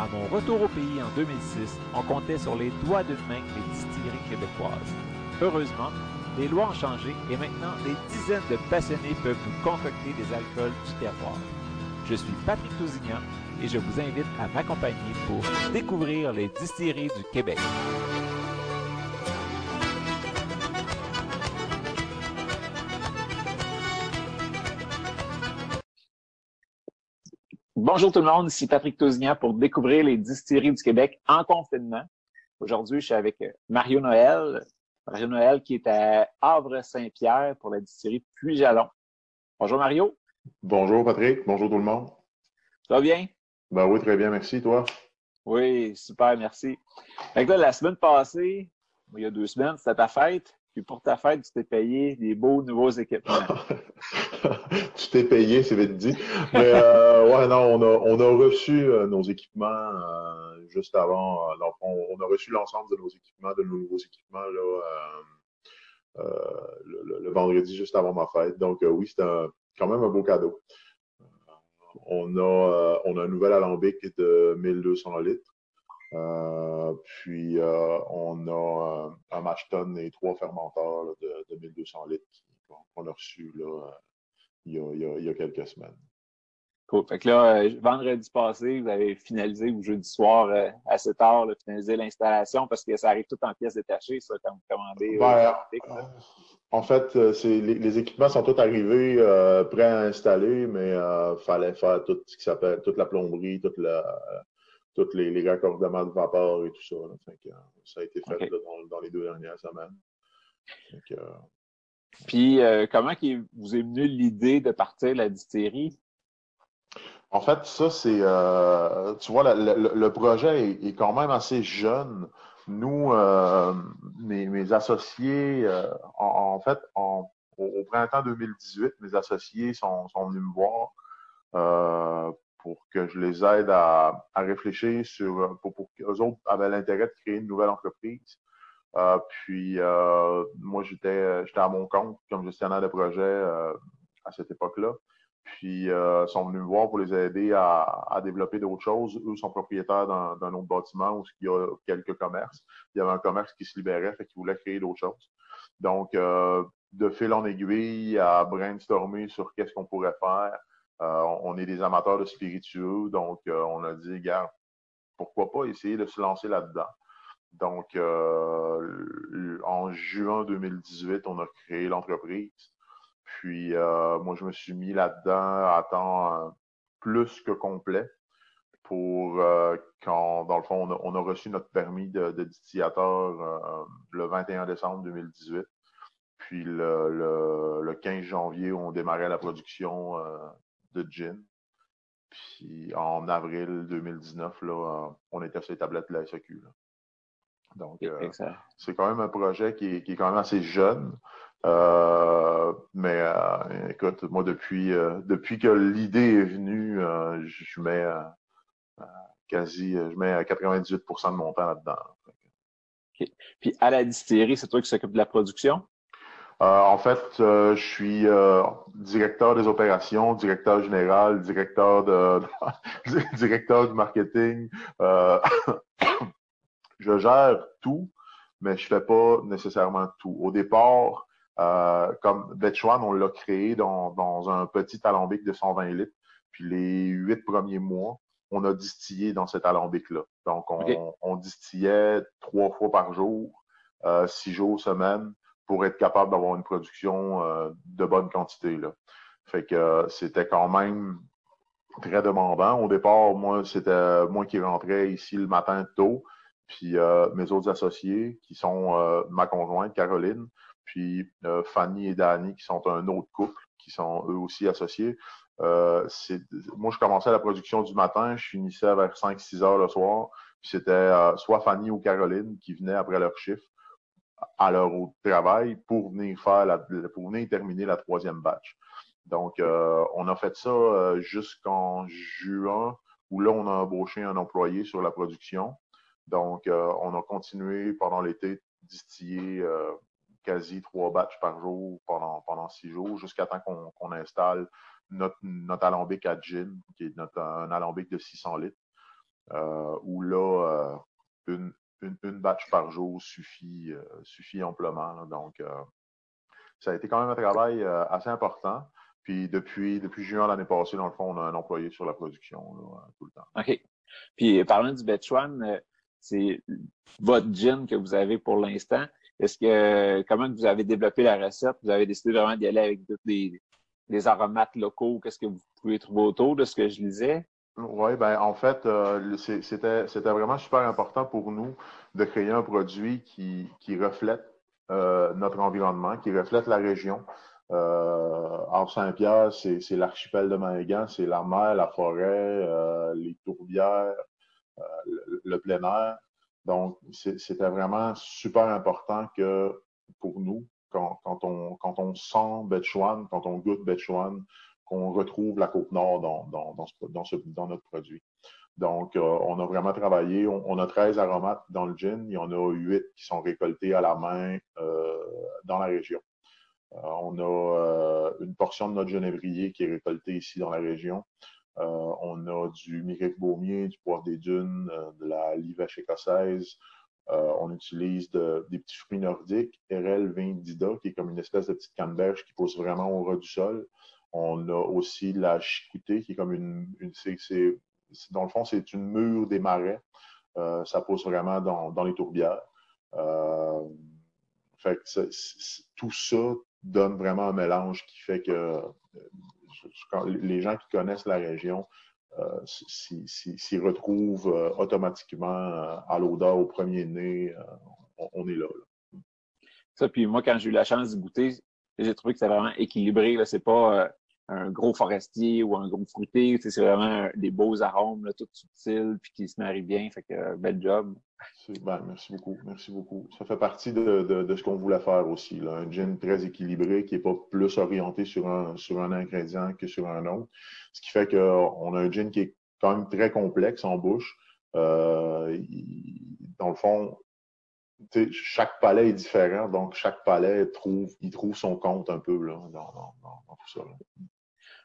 À mon retour au pays en 2006, on comptait sur les doigts d'une main les distilleries québécoises. Heureusement, les lois ont changé et maintenant des dizaines de passionnés peuvent nous concocter des alcools du terroir. Je suis Patrick Tousignan et je vous invite à m'accompagner pour découvrir les distilleries du Québec. Bonjour tout le monde, ici Patrick Tousignan pour découvrir les distilleries du Québec en confinement. Aujourd'hui, je suis avec Mario Noël. Mario Noël qui est à Havre-Saint-Pierre pour la distillerie Puy-Jalon. Bonjour Mario. Bonjour Patrick, bonjour tout le monde. Ça va bien? Ben oui, très bien, merci. Toi? Oui, super, merci. Fait là, la semaine passée, il y a deux semaines, c'était ta fête. Puis pour ta fête, tu t'es payé des beaux nouveaux équipements. tu t'es payé, c'est vite dit. Mais euh, ouais, non, on a, on a reçu euh, nos équipements euh, juste avant. Euh, on, a reçu l'ensemble de nos équipements, de nos nouveaux équipements là, le, le, vendredi juste avant ma fête. Donc oui, c'est quand même un beau cadeau. on a, on a un nouvel alambic de 1200 litres. Euh, puis, euh, on a euh, un mash-ton et trois fermenteurs là, de, de, 1200 litres qu'on a reçus là, il, y a, il, y a, il, y a, quelques semaines. Cool. Fait que là, vendredi passé, vous avez finalisé, ou jeudi soir, à 7 heures, là, finalisé l'installation parce que ça arrive tout en pièces détachées, ça, quand vous commandez. Ben, en fait, les, les, équipements sont tous arrivés prêts à installer, mais il fallait faire tout ce qui s'appelle toute la plomberie, toute la, tous les, les, raccordements de vapeur et tout ça. Fait que, ça a été fait okay. là, dans, dans, les deux dernières semaines. Que, euh... Puis, euh, comment vous est venue l'idée de partir la distillerie? En fait, ça, c'est, euh, tu vois, le, le, le projet est, est, quand même assez jeune. Nous, euh, mes, mes, associés, euh, en, en, fait, en, au, au, printemps 2018, mes associés sont, sont venus me voir pour que je les aide à, réfléchir sur, pour, pour qu'eux autres avaient l'intérêt de créer une nouvelle entreprise. Euh, puis euh, moi, j'étais à mon compte comme gestionnaire de projet euh, à cette époque-là. Puis euh, sont venus me voir pour les aider à, à développer d'autres choses. Eux sont propriétaires d'un autre bâtiment où il y a quelques commerces. Il y avait un commerce qui se libérait, fait qu'ils voulaient créer d'autres choses. Donc, euh, de fil en aiguille, à brainstormer sur qu'est-ce qu'on pourrait faire. Euh, on est des amateurs de spiritueux, donc euh, on a dit, gars, pourquoi pas essayer de se lancer là-dedans. Donc, euh, en juin 2018, on a créé l'entreprise. Puis, moi, je me suis mis là-dedans à temps plus que complet pour quand, dans le fond, on a, reçu notre permis de, distillateur le 21 décembre 2018. Puis, le 15 janvier, on démarrait la production de gin. Puis en avril 2019, là, on était sur les tablettes de la SAQ. Là. Donc, euh, c'est quand même un projet qui est, qui est quand même assez jeune. Euh, mais euh, écoute, moi, depuis, depuis que l'idée est venue, je mets quasi, je mets 98% de mon temps là-dedans. Okay. Puis à la distillerie, c'est toi qui s'occupe de la production? Euh, en fait, euh, je suis euh, directeur des opérations, directeur général, directeur de, directeur du marketing. je gère tout, mais je fais pas nécessairement tout. Au départ, comme Betchuan, on l'a créé dans, dans un petit alambic de 120 litres. Puis les huit premiers mois, on a distillé dans cet alambic-là. Donc, on, okay. on distillait trois fois par jour six jours, semaine, pour être capable d'avoir une production de bonne quantité. Là. Fait que c'était quand même très demandant. Au départ, moi, c'était moi qui rentrais ici le matin tôt, puis mes autres associés, qui sont ma conjointe, Caroline, puis Fanny et Danny, qui sont un autre couple, qui sont eux aussi associés. Euh, moi, je commençais la production du matin, je finissais vers 5-6 heures le soir. Puis c'était euh, soit Fanny ou Caroline qui venaient après leur chiffre à leur travail pour venir faire la, pour venir terminer la troisième batch. Donc, euh, on a fait ça jusqu'en juin, où là, on a embauché un employé sur la production. Donc, on a continué pendant l'été distiller quasi trois batchs par jour pendant, pendant six jours, jusqu'à temps qu'on installe notre, notre, alambic à gin, qui est notre, un alambic de 600 litres, euh, où là, euh, une, une, batch par jour suffit, euh, suffit amplement. Donc, euh, ça a été quand même un travail assez important. Puis depuis, depuis juin l'année passée, dans le fond, on a un employé sur la production tout le temps. OK. Puis parlant du Betchuan, c'est votre gin que vous avez pour l'instant. Est-ce que comment vous avez développé la recette? Vous avez décidé vraiment d'y aller avec les, les aromates locaux? Qu'est-ce que vous pouvez trouver autour de ce que je lisais? Oui, ben en fait, euh, c'était vraiment super important pour nous de créer un produit qui, qui reflète euh, notre environnement, qui reflète la région. Euh, Saint-Pierre, c'est l'archipel de Maïgan, c'est la mer, la forêt, euh, les tourbières, le, le, plein air. Donc, c'était vraiment super important que pour nous, quand, on, quand on sent Betchuan, quand on goûte Betchuan, qu'on retrouve la Côte-Nord dans, dans, notre produit. Donc, euh, on a vraiment travaillé. On, a 13 aromates dans le gin. Il y en a 8 qui sont récoltés à la main euh, dans la région. Euh, on a une portion de notre genévrier qui est récoltée ici dans la région. on a du Miric Baumier, du poivre des dunes, de la livèche écossaise, on utilise des petits fruits nordiques, RL Vindida, qui est comme une espèce de petite canneberge qui pousse vraiment au ras du sol. On a aussi la chicoutée, qui est comme une, dans le fond, c'est une mûre des marais. Euh, ça pousse vraiment dans, les tourbières. Euh, fait tout ça donne vraiment un mélange qui fait que les gens qui connaissent la région euh, s'y retrouvent euh, automatiquement euh, à l'odeur au premier nez, on, est là, Ça, puis moi, quand j'ai eu la chance de goûter, j'ai trouvé que c'était vraiment équilibré. C'est pas un gros forestier ou un gros fruité. C'est vraiment des beaux arômes, tout subtils, puis qui se marient bien. Fait que bel job. Ben, merci beaucoup. Merci beaucoup. Ça fait partie de, de, ce qu'on voulait faire aussi. Là. Un gin très équilibré qui n'est pas plus orienté sur un, sur un ingrédient que sur un autre. Ce qui fait qu'on a un gin qui est quand même très complexe en bouche. Euh, dans le fond, chaque palais est différent, donc chaque palais trouve, il trouve son compte un peu là, dans, dans, tout ça.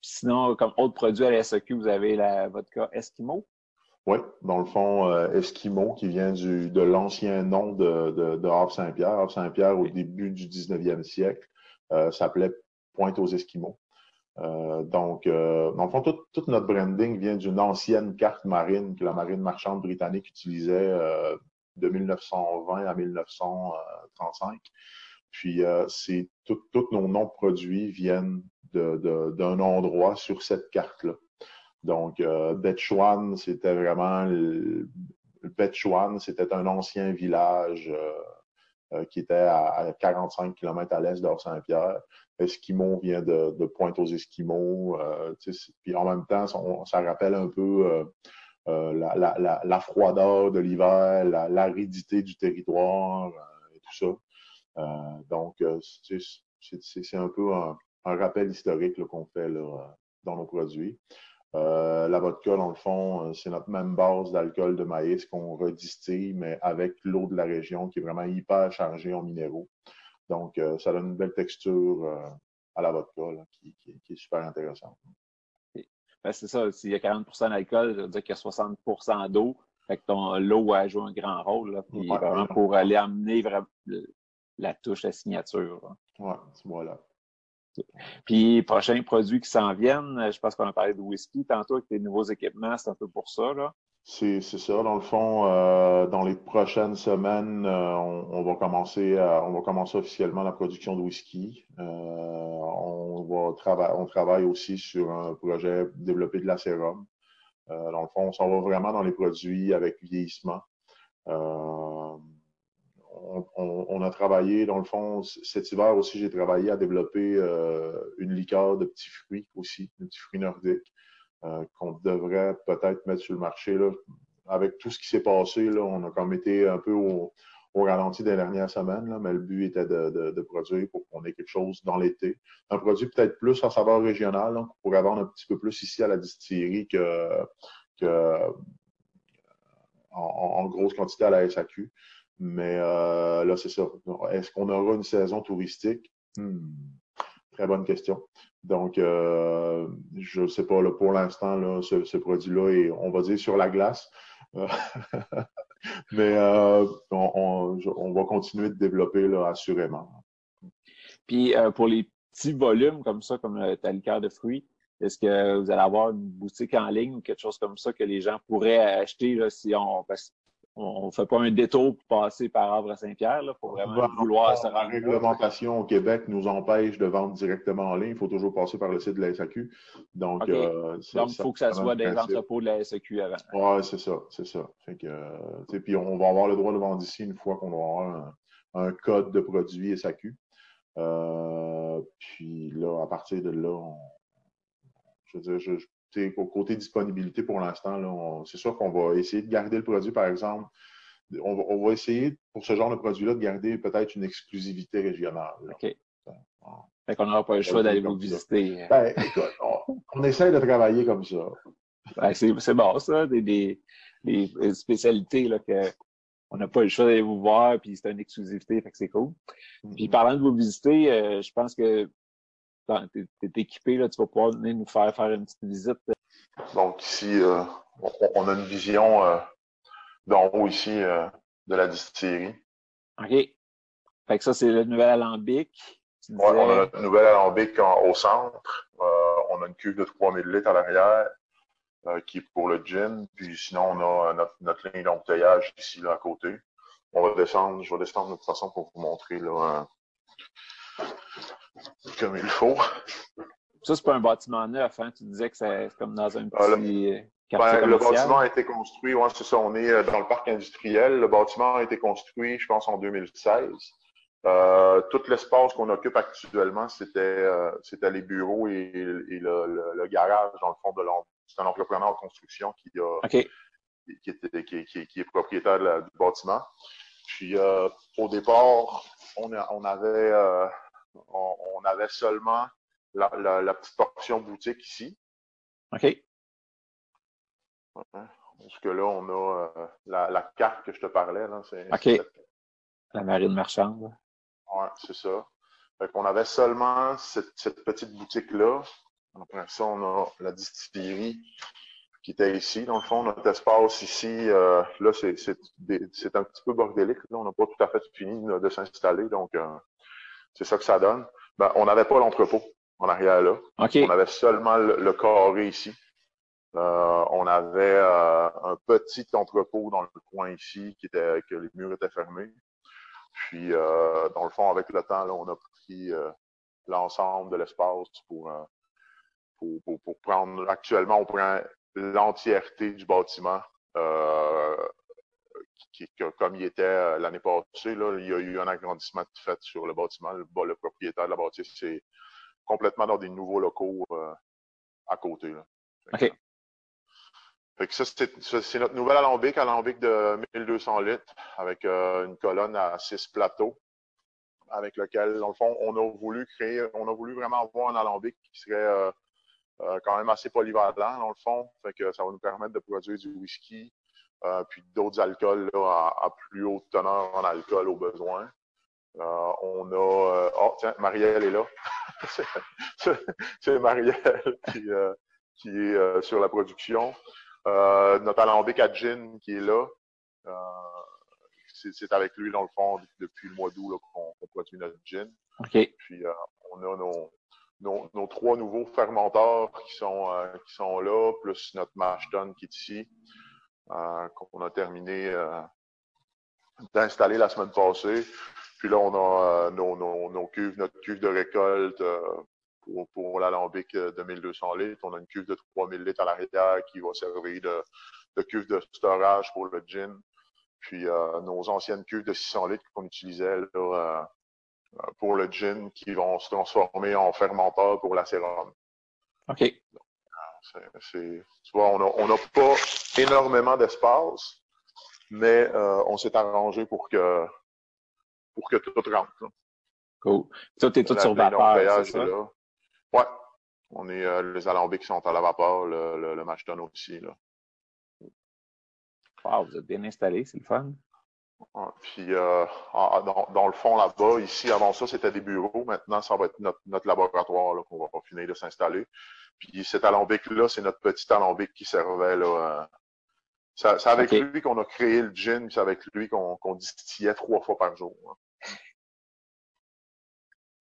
Sinon, comme autre produit à la SEQ, vous avez la vodka Eskimo? Oui, dans le fond, euh, Eskimo, qui vient du, de l'ancien nom de, de, de Havre-Saint-Pierre. Havre-Saint-Pierre, au début du 19e siècle, euh, s'appelait Pointe aux Esquimaux. Euh, donc, euh, dans le fond, tout, tout, notre branding vient d'une ancienne carte marine que la marine marchande britannique utilisait de 1920 à 1935. Puis, c'est tous nos noms produits viennent d'un endroit sur cette carte-là. Donc, euh, c'était vraiment le, c'était un ancien village euh, qui était à, 45 km à l'est d'Or-Saint-Pierre. Esquimaux vient de, Pointe aux Esquimaux. puis en même temps, ça rappelle un peu euh, la, froideur de l'hiver, l'aridité du territoire euh, et tout ça. Euh, donc, c'est un peu un, rappel historique qu'on fait là, dans nos produits. la vodka, dans le fond, c'est notre même base d'alcool de maïs qu'on redistille, mais avec l'eau de la région qui est vraiment hyper chargée en minéraux. Donc, ça donne une belle texture à la vodka qui, qui, est super intéressante. Ben, c'est ça, s'il y a 40% d'alcool, ça veut dire qu'il y a 60% d'eau. Fait que ton l'eau a joué un grand rôle. Là, puis vraiment pour aller amener vraiment la touche, la signature. Oui, voilà. Puis, prochains produits qui s'en viennent, je pense qu'on a parlé de whisky tantôt avec tes nouveaux équipements, c'est un peu pour ça. là. C'est ça. Dans le fond, euh, dans les prochaines semaines, euh, on, va commencer on va commencer officiellement la production de whisky. Euh, on va on travaille aussi sur un projet développer de la sérum. dans le fond, on s'en va vraiment dans les produits avec vieillissement. On, a travaillé, dans le fond, cet hiver aussi, j'ai travaillé à développer une liqueur de petits fruits aussi, de petits fruits nordiques. Euh, qu'on devrait peut-être mettre sur le marché. Là. Avec tout ce qui s'est passé, là, on a comme été un peu au, ralenti des dernières semaines, là, mais le but était de, produire pour qu'on ait quelque chose dans l'été. Un produit peut-être plus à saveur régionale, qu'on pourrait vendre un petit peu plus ici à la distillerie que, en, grosse quantité à la SAQ. Mais euh, là, c'est ça. Est-ce qu'on aura une saison touristique? Hmm. Très bonne question. Donc, euh, je ne sais pas, pour l'instant, ce, produit-là est, on va dire, sur la glace. Mais euh, on, va continuer de développer assurément. Puis, pour les petits volumes comme ça, comme ta liqueur de fruits, est-ce que vous allez avoir une boutique en ligne ou quelque chose comme ça que les gens pourraient acheter si on on ne fait pas un détour pour passer par Havre Saint-Pierre. Il faut vraiment vouloir se rendre. La réglementation au Québec nous empêche de vendre directement en ligne. Il faut toujours passer par le site de la SAQ. Donc, euh, il faut que ça soit des entrepôts de la SAQ avant. Oui, c'est ça. C'est ça. puis on va avoir le droit de vendre ici une fois qu'on va avoir un, code de produit SAQ. Euh, puis là, à partir de là, je veux dire, je, au côté disponibilité pour l'instant, c'est sûr qu'on va essayer de garder le produit, par exemple. On va, essayer, pour ce genre de produit-là, de garder peut-être une exclusivité régionale. OK. fait qu'on n'aura pas le choix d'aller vous visiter. Ben, écoute, on, essaie de travailler comme ça. Ben, c'est bon, ça, des, spécialités là, que on n'a pas le choix d'aller vous voir, puis c'est une exclusivité, fait que c'est cool. Puis mm-hmm. parlant de vous visiter, euh, je pense que tu es, équipé, là, tu vas pouvoir venir nous faire faire une petite visite. Donc ici, euh, on, a une vision euh, d'en haut ici euh, de la distillerie. OK. Fait que ça, c'est le nouvel alambic. Oui, on a le nouvel alambic au centre. on a une cuve de 3000 litres à l'arrière qui est pour le gin. Puis sinon, on a notre, notre ligne d'embouteillage ici là, à côté. On va descendre, je vais descendre de toute façon pour vous montrer là, comme il faut. Ça, c'est pas un bâtiment neuf, hein? Tu disais que c'est comme dans un ah, petit euh, quartier ben, Le bâtiment a été construit, ouais, c'est ça, on est euh, dans le parc industriel. Le bâtiment a été construit, je pense, en 2016. Euh, tout l'espace qu'on occupe actuellement, c'était euh, c'était les bureaux et, le, garage dans le fond de l'entreprise. C'est un entrepreneur de construction qui a qui, était, qui, qui, est propriétaire du bâtiment. Puis au départ, on, on avait on, avait seulement la, petite portion boutique ici. OK. Parce que là, on a euh, la, carte que je te parlais. Là, OK. La marine marchande. Oui, c'est ça. Fait qu'on avait seulement cette, petite boutique-là. Après ça, on a la distillerie qui était ici. Dans le fond, notre espace ici, euh, là, c'est un petit peu bordélique. Là. On n'a pas tout à fait fini de, s'installer. Donc, euh, c'est ça que ça donne. Ben, on n'avait pas l'entrepôt en arrière là. On avait seulement le, carré ici. Euh, on avait euh, un petit entrepôt dans le coin ici qui était que les murs étaient fermés. Puis euh, dans le fond, avec le temps, là, on a pris l'ensemble de l'espace pour, pour, pour, prendre. Actuellement, on prend l'entièreté du bâtiment comme il était euh, l'année passée, là, il y a eu un agrandissement fait sur le bâtiment. Le, le propriétaire de la bâtisse, c'est complètement dans des nouveaux locaux euh, à côté. Là. OK. Fait que ça, c'est notre nouvel alambic, alambic de 1200 litres, avec euh, une colonne à six plateaux, avec lequel, dans le fond, on a voulu créer, on a voulu vraiment avoir un alambic qui serait quand même assez polyvalent, dans le fond. Fait que ça va nous permettre de produire du whisky, euh, puis d'autres alcools là, à, plus haute teneur en alcool au besoin. Euh, on a... Euh, oh, tiens, Marielle est là. c'est Marielle qui, qui est sur la production. notre alambic à gin qui est là. c'est avec lui, dans le fond, depuis le mois d'août qu'on produit notre gin. Puis on a nos, nos, nos, trois nouveaux fermenteurs qui sont, qui sont là, plus notre mash qui est ici. Qu'on a terminé d'installer la semaine passée. Puis là, on a nos, nos, cuves, notre cuve de récolte pour, l'alambic de 1200 litres. On a une cuve de 3000 litres à l'arrière qui va servir de, cuve de storage pour le gin. Puis nos anciennes cuves de 600 litres qu'on utilisait pour le gin qui vont se transformer en fermenteur pour la sérum. OK. Tu vois, on n'a pas énormément d'espace, mais euh, on s'est arrangé pour que pour que tout rentre. Cool. Tout est tout sur vapeur, c'est ça? Là. Ouais. On est, euh, les alambics sont à la vapeur, le, le, le aussi. Là. Wow, vous êtes bien installé, c'est le fun. Puis euh, dans, le fond là-bas, ici, avant ça, c'était des bureaux. Maintenant, ça va être notre, laboratoire qu'on va finir de s'installer. Puis cet alambic-là, c'est notre petit alambic qui servait là. Euh, c'est avec lui qu'on a créé le gin, c'est avec lui qu'on distillait trois fois par jour. Hein.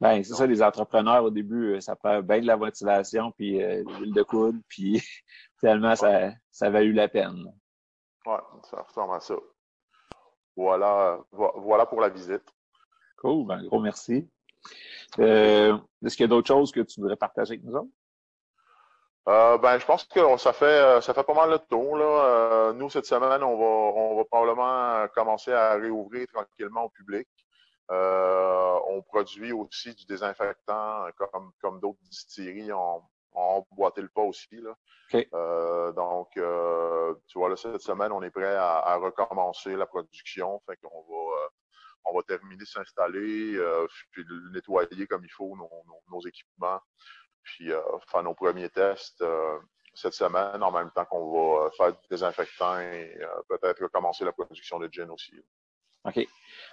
Ben, c'est ça, les entrepreneurs, au début, euh, ça prend bien de la motivation, puis euh, l'huile de coude, puis finalement, ça, ça a valu la peine. Ouais, ça ressemble à ça. Voilà, voilà pour la visite. Cool, ben, gros merci. Euh, Est-ce qu'il y a d'autres choses que tu voudrais partager avec nous autres? Euh, ben, je pense que ça fait ça fait pas mal le tour. Là. Euh, nous, cette semaine, on va, on va probablement commencer à réouvrir tranquillement au public. Euh, on produit aussi du désinfectant comme, comme d'autres distilleries. On, on emboîté le pas aussi. Là. Euh, donc, euh, tu vois, là, cette semaine, on est prêt à, recommencer la production. Fait qu'on va, euh, on va terminer de s'installer, puis nettoyer comme il faut nos, équipements, puis faire nos premiers tests cette semaine, en même temps qu'on va faire du désinfectant et peut-être recommencer la production de gin aussi. OK.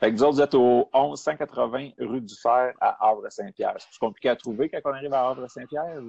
Fait que vous vous êtes au 11 180 rue du Fer à Havre-Saint-Pierre. C'est compliqué à trouver quand on arrive à Havre-Saint-Pierre?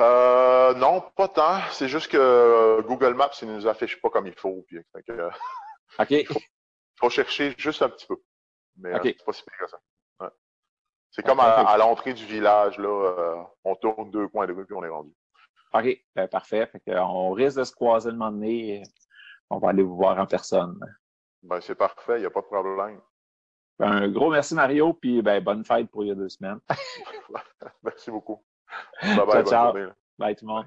Euh, non, pas tant. C'est juste que euh, Google Maps, il ne nous affiche pas comme il faut. Puis, euh, OK. Il faut, chercher juste un petit peu. Mais c'est pas si pire que ça. C'est comme à, l'entrée du village, là, on tourne deux coins de rue puis on est rendu. OK, ben, parfait. on risque de se croiser le moment donné. On va aller vous voir en personne. Ben, c'est parfait, il n'y a pas de problème. Un gros merci Mario, puis ben, bonne fête pour il y a deux semaines. merci beaucoup. Bye bye. Ciao, ciao. Bye tout le monde.